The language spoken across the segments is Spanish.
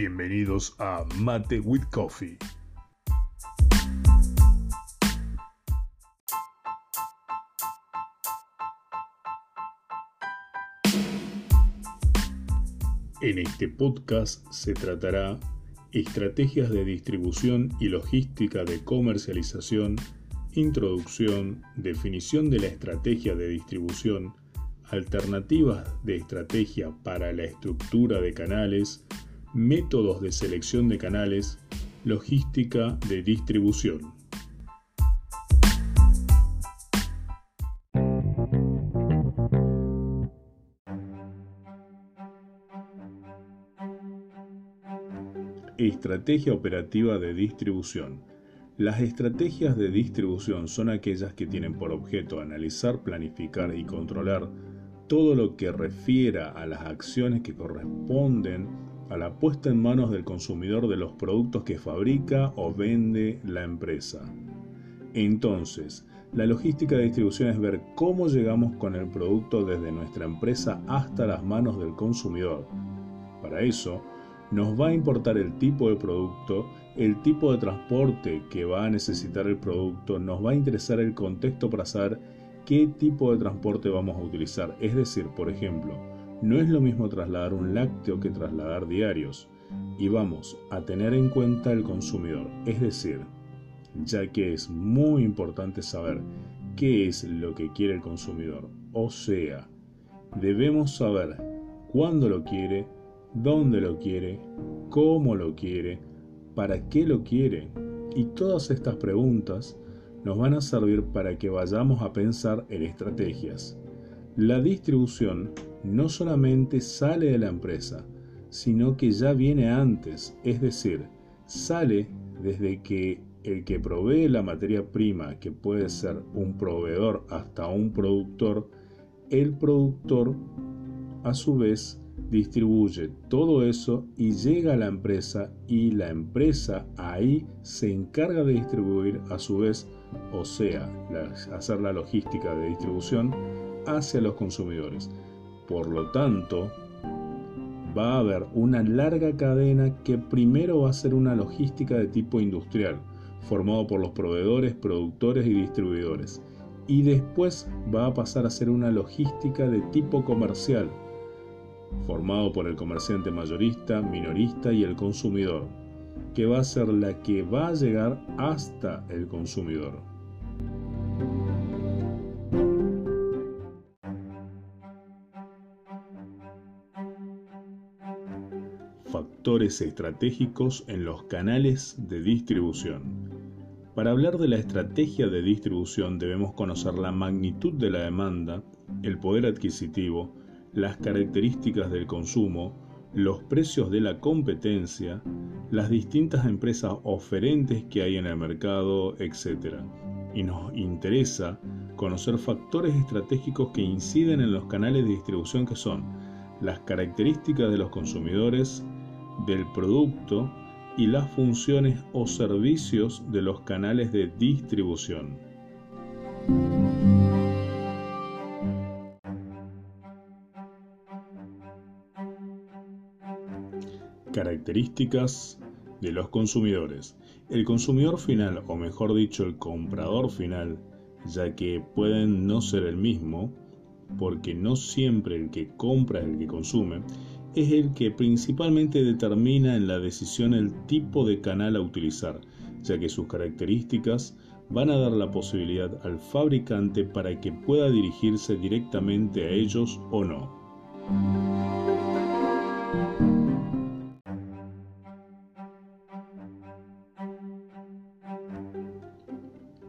Bienvenidos a Mate with Coffee. En este podcast se tratará estrategias de distribución y logística de comercialización, introducción, definición de la estrategia de distribución, alternativas de estrategia para la estructura de canales, métodos de selección de canales, logística de distribución. Estrategia operativa de distribución. Las estrategias de distribución son aquellas que tienen por objeto analizar, planificar y controlar todo lo que refiera a las acciones que corresponden a la puesta en manos del consumidor de los productos que fabrica o vende la empresa. Entonces, la logística de distribución es ver cómo llegamos con el producto desde nuestra empresa hasta las manos del consumidor. Para eso, nos va a importar el tipo de producto, el tipo de transporte que va a necesitar el producto, nos va a interesar el contexto para saber qué tipo de transporte vamos a utilizar. Es decir, por ejemplo, no es lo mismo trasladar un lácteo que trasladar diarios. Y vamos a tener en cuenta el consumidor. Es decir, ya que es muy importante saber qué es lo que quiere el consumidor. O sea, debemos saber cuándo lo quiere, dónde lo quiere, cómo lo quiere, para qué lo quiere. Y todas estas preguntas nos van a servir para que vayamos a pensar en estrategias. La distribución no solamente sale de la empresa, sino que ya viene antes, es decir, sale desde que el que provee la materia prima, que puede ser un proveedor hasta un productor, el productor a su vez distribuye todo eso y llega a la empresa y la empresa ahí se encarga de distribuir a su vez, o sea, hacer la logística de distribución hacia los consumidores. Por lo tanto, va a haber una larga cadena que primero va a ser una logística de tipo industrial, formado por los proveedores, productores y distribuidores. Y después va a pasar a ser una logística de tipo comercial, formado por el comerciante mayorista, minorista y el consumidor, que va a ser la que va a llegar hasta el consumidor. Factores estratégicos en los canales de distribución. Para hablar de la estrategia de distribución debemos conocer la magnitud de la demanda, el poder adquisitivo, las características del consumo, los precios de la competencia, las distintas empresas oferentes que hay en el mercado, etc. Y nos interesa conocer factores estratégicos que inciden en los canales de distribución que son las características de los consumidores, del producto y las funciones o servicios de los canales de distribución. Características de los consumidores. El consumidor final, o mejor dicho, el comprador final, ya que pueden no ser el mismo, porque no siempre el que compra es el que consume, es el que principalmente determina en la decisión el tipo de canal a utilizar, ya que sus características van a dar la posibilidad al fabricante para que pueda dirigirse directamente a ellos o no.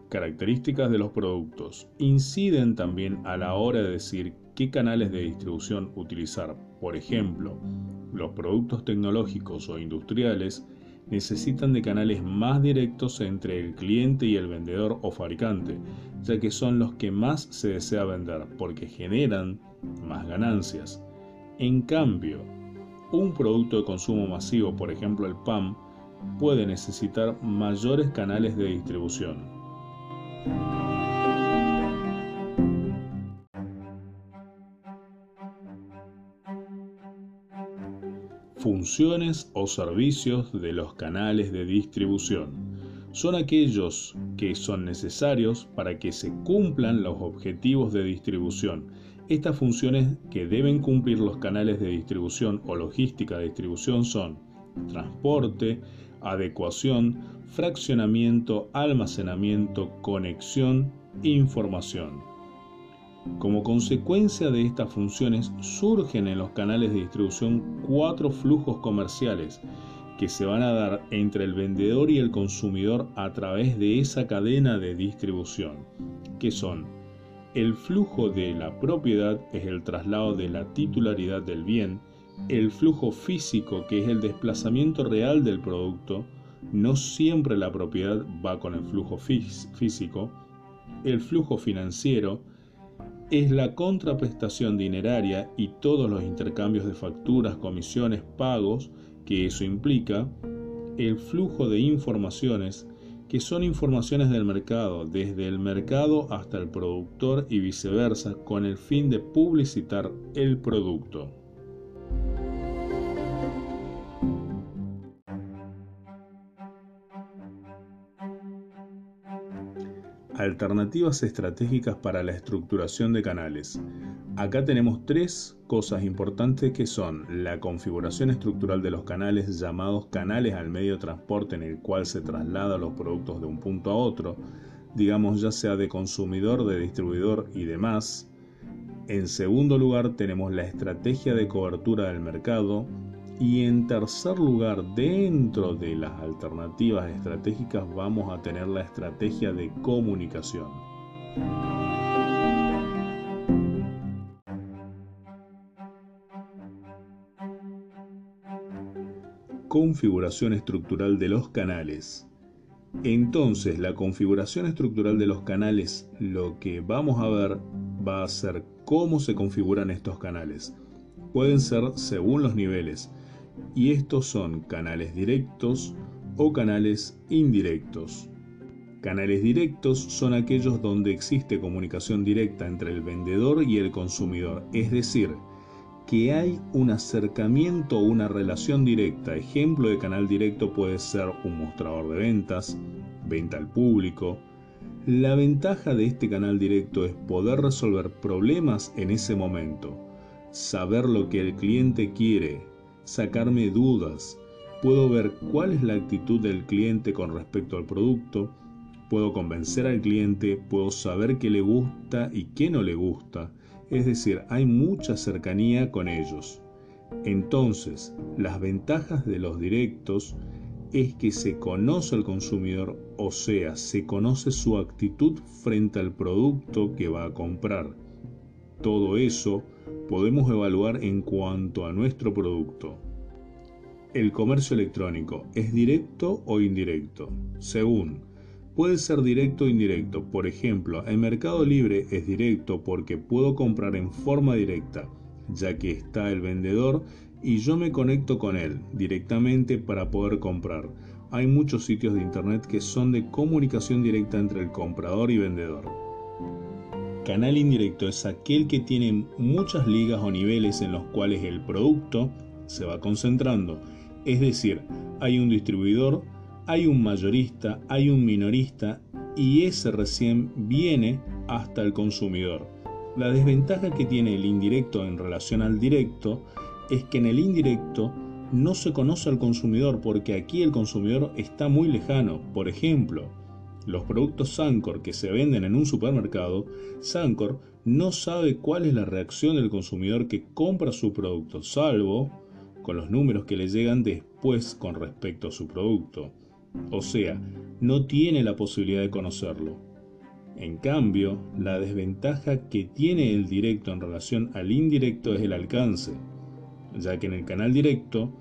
Características de los productos. Inciden también a la hora de decir qué canales de distribución utilizar. Por ejemplo, los productos tecnológicos o industriales necesitan de canales más directos entre el cliente y el vendedor o fabricante, ya que son los que más se desea vender porque generan más ganancias. En cambio, un producto de consumo masivo, por ejemplo el PAM, puede necesitar mayores canales de distribución. Funciones o servicios de los canales de distribución. Son aquellos que son necesarios para que se cumplan los objetivos de distribución. Estas funciones que deben cumplir los canales de distribución o logística de distribución son transporte, adecuación, fraccionamiento, almacenamiento, conexión, información. Como consecuencia de estas funciones surgen en los canales de distribución cuatro flujos comerciales que se van a dar entre el vendedor y el consumidor a través de esa cadena de distribución, que son el flujo de la propiedad es el traslado de la titularidad del bien, el flujo físico que es el desplazamiento real del producto, no siempre la propiedad va con el flujo físico, el flujo financiero, es la contraprestación dineraria y todos los intercambios de facturas, comisiones, pagos que eso implica, el flujo de informaciones, que son informaciones del mercado, desde el mercado hasta el productor y viceversa, con el fin de publicitar el producto. Alternativas estratégicas para la estructuración de canales. Acá tenemos tres cosas importantes que son la configuración estructural de los canales llamados canales al medio de transporte en el cual se trasladan los productos de un punto a otro, digamos ya sea de consumidor, de distribuidor y demás. En segundo lugar tenemos la estrategia de cobertura del mercado, y en tercer lugar, dentro de las alternativas estratégicas vamos a tener la estrategia de comunicación. Configuración estructural de los canales. Entonces, la configuración estructural de los canales, lo que vamos a ver va a ser cómo se configuran estos canales. Pueden ser según los niveles, y estos son canales directos o canales indirectos. Canales directos son aquellos donde existe comunicación directa entre el vendedor y el consumidor, es decir, que hay un acercamiento o una relación directa. Ejemplo de canal directo puede ser un mostrador de ventas, venta al público. La ventaja de este canal directo es poder resolver problemas en ese momento, saber lo que el cliente quiere, sacarme dudas, puedo ver cuál es la actitud del cliente con respecto al producto, puedo convencer al cliente, puedo saber qué le gusta y qué no le gusta, es decir, hay mucha cercanía con ellos. Entonces, las ventajas de los directos es que se conoce al consumidor, o sea, se conoce su actitud frente al producto que va a comprar. Todo eso podemos evaluar en cuanto a nuestro producto. El comercio electrónico es directo o indirecto. Según, puede ser directo o indirecto. Por ejemplo, el Mercado Libre es directo porque puedo comprar en forma directa, ya que está el vendedor y yo me conecto con él directamente para poder comprar. Hay muchos sitios de internet que son de comunicación directa entre el comprador y vendedor. Canal indirecto es aquel que tiene muchas ligas o niveles en los cuales el producto se va concentrando. Es decir, hay un distribuidor, hay un mayorista, hay un minorista y ese recién viene hasta el consumidor. La desventaja que tiene el indirecto en relación al directo es que en el indirecto no se conoce al consumidor porque aquí el consumidor está muy lejano. Por ejemplo, los productos Sancor que se venden en un supermercado, Sancor no sabe cuál es la reacción del consumidor que compra su producto, salvo con los números que le llegan después con respecto a su producto. O sea, no tiene la posibilidad de conocerlo. En cambio, la desventaja que tiene el directo en relación al indirecto es el alcance, ya que en el canal directo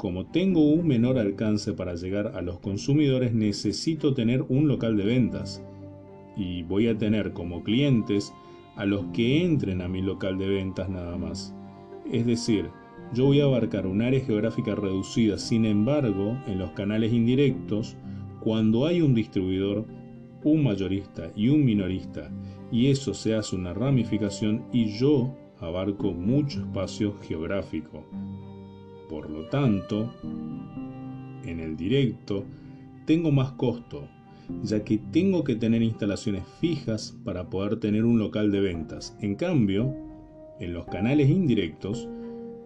como tengo un menor alcance para llegar a los consumidores, necesito tener un local de ventas. Y voy a tener como clientes a los que entren a mi local de ventas nada más. Es decir, yo voy a abarcar un área geográfica reducida. Sin embargo, en los canales indirectos, cuando hay un distribuidor, un mayorista y un minorista, y eso se hace una ramificación y yo abarco mucho espacio geográfico. Por lo tanto, en el directo tengo más costo, ya que tengo que tener instalaciones fijas para poder tener un local de ventas. En cambio, en los canales indirectos,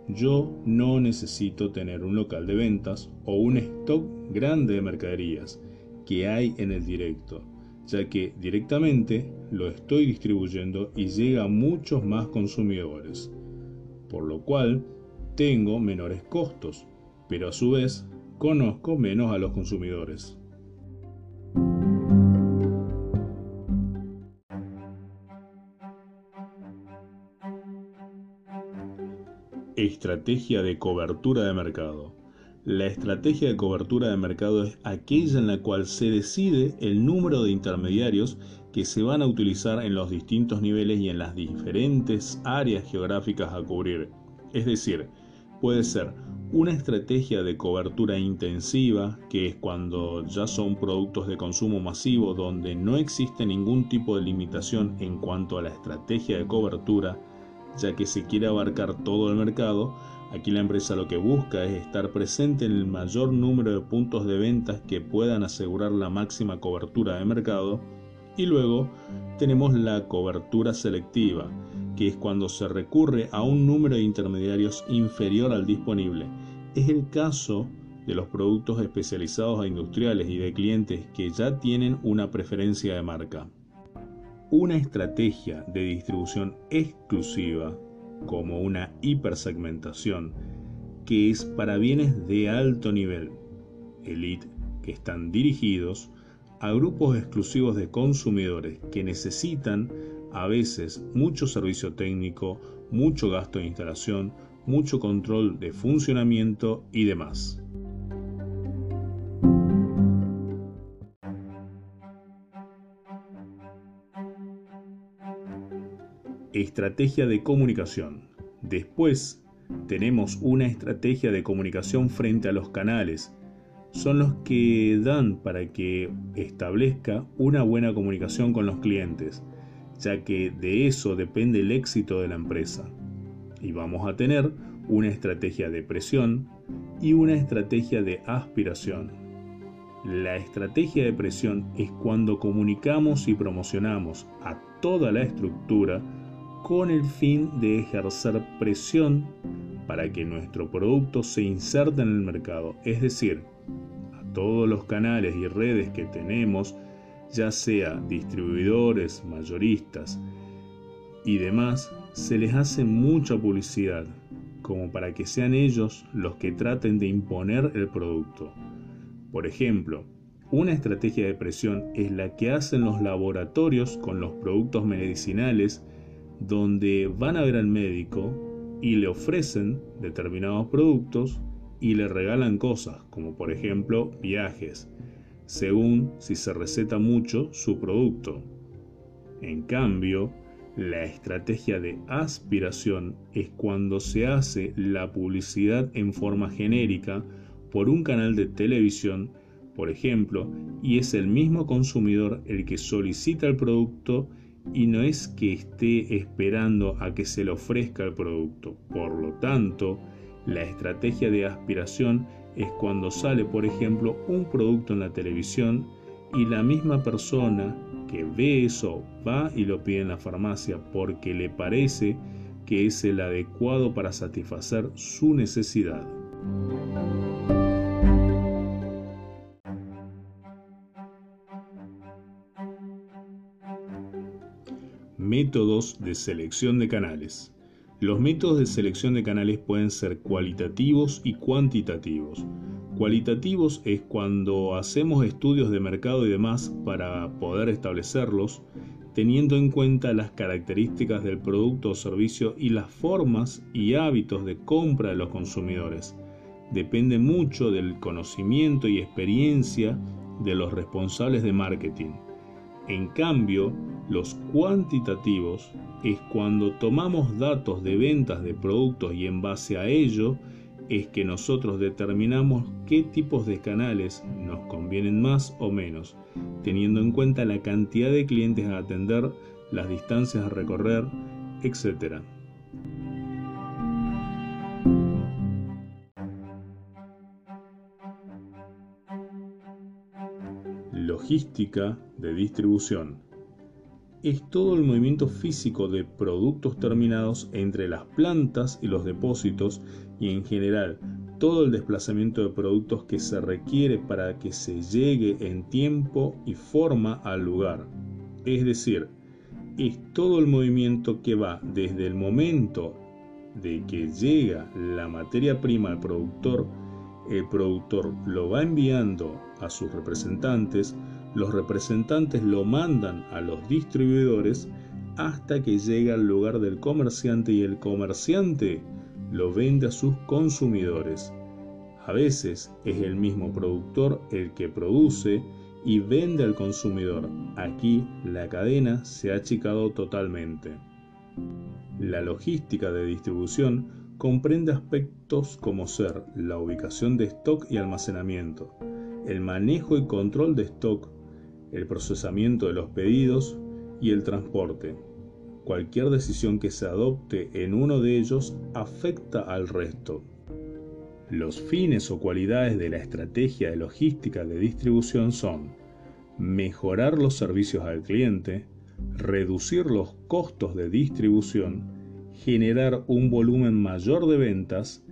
yo no necesito tener un local de ventas o un stock grande de mercaderías que hay en el directo, ya que directamente lo estoy distribuyendo y llega a muchos más consumidores, por lo cual tengo menores costos, pero a su vez conozco menos a los consumidores. Estrategia de cobertura de mercado. La estrategia de cobertura de mercado es aquella en la cual se decide el número de intermediarios que se van a utilizar en los distintos niveles y en las diferentes áreas geográficas a cubrir. Es decir, puede ser una estrategia de cobertura intensiva, que es cuando ya son productos de consumo masivo donde no existe ningún tipo de limitación en cuanto a la estrategia de cobertura, ya que se quiere abarcar todo el mercado, aquí la empresa lo que busca es estar presente en el mayor número de puntos de ventas que puedan asegurar la máxima cobertura de mercado. Y luego tenemos la cobertura selectiva, que es cuando se recurre a un número de intermediarios inferior al disponible. Es el caso de los productos especializados a industriales y de clientes que ya tienen una preferencia de marca una estrategia de distribución exclusiva como una hipersegmentación que es para bienes de alto nivel, elite, que están dirigidos a grupos exclusivos de consumidores que necesitan a veces mucho servicio técnico, mucho gasto de instalación, mucho control de funcionamiento y demás. estrategia de comunicación. Después tenemos una estrategia de comunicación frente a los canales. Son los que dan para que establezca una buena comunicación con los clientes, ya que de eso depende el éxito de la empresa. Y vamos a tener una estrategia de presión y una estrategia de aspiración. La estrategia de presión es cuando comunicamos y promocionamos a toda la estructura con el fin de ejercer presión para que nuestro producto se inserte en el mercado, es decir, a todos los canales y redes que tenemos, ya sea distribuidores, mayoristas y demás, se les hace mucha publicidad, como para que sean ellos los que traten de imponer el producto. Por ejemplo, una estrategia de presión es la que hacen los laboratorios con los productos medicinales donde van a ver al médico y le ofrecen determinados productos y le regalan cosas, como por ejemplo viajes, según si se receta mucho su producto. En cambio, la estrategia de aspiración es cuando se hace la publicidad en forma genérica por un canal de televisión, por ejemplo, y es el mismo consumidor el que solicita el producto y no es que esté esperando a que se le ofrezca el producto. Por lo tanto, la estrategia de aspiración es cuando sale, por ejemplo, un producto en la televisión y la misma persona que ve eso va y lo pide en la farmacia porque le parece que es el adecuado para satisfacer su necesidad. Métodos de selección de canales. Los métodos de selección de canales pueden ser cualitativos y cuantitativos. Cualitativos es cuando hacemos estudios de mercado y demás para poder establecerlos, teniendo en cuenta las características del producto o servicio y las formas y hábitos de compra de los consumidores. Depende mucho del conocimiento y experiencia de los responsables de marketing. En cambio, los cuantitativos es cuando tomamos datos de ventas de productos y en base a ello es que nosotros determinamos qué tipos de canales nos convienen más o menos, teniendo en cuenta la cantidad de clientes a atender, las distancias a recorrer, etc. logística de distribución es todo el movimiento físico de productos terminados entre las plantas y los depósitos y en general todo el desplazamiento de productos que se requiere para que se llegue en tiempo y forma al lugar. Es decir, es todo el movimiento que va desde el momento de que llega la materia prima al productor, el productor lo va enviando a sus representantes, los representantes lo mandan a los distribuidores hasta que llega al lugar del comerciante y el comerciante lo vende a sus consumidores. A veces es el mismo productor el que produce y vende al consumidor. Aquí la cadena se ha achicado totalmente. La logística de distribución comprende aspectos como ser la ubicación de stock y almacenamiento, el manejo y control de stock, el procesamiento de los pedidos y el transporte. Cualquier decisión que se adopte en uno de ellos afecta al resto. Los fines o cualidades de la estrategia de logística de distribución son mejorar los servicios al cliente, reducir los costos de distribución, generar un volumen mayor de ventas,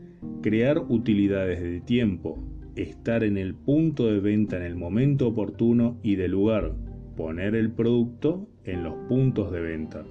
crear utilidades de tiempo, estar en el punto de venta en el momento oportuno y de lugar, poner el producto en los puntos de venta.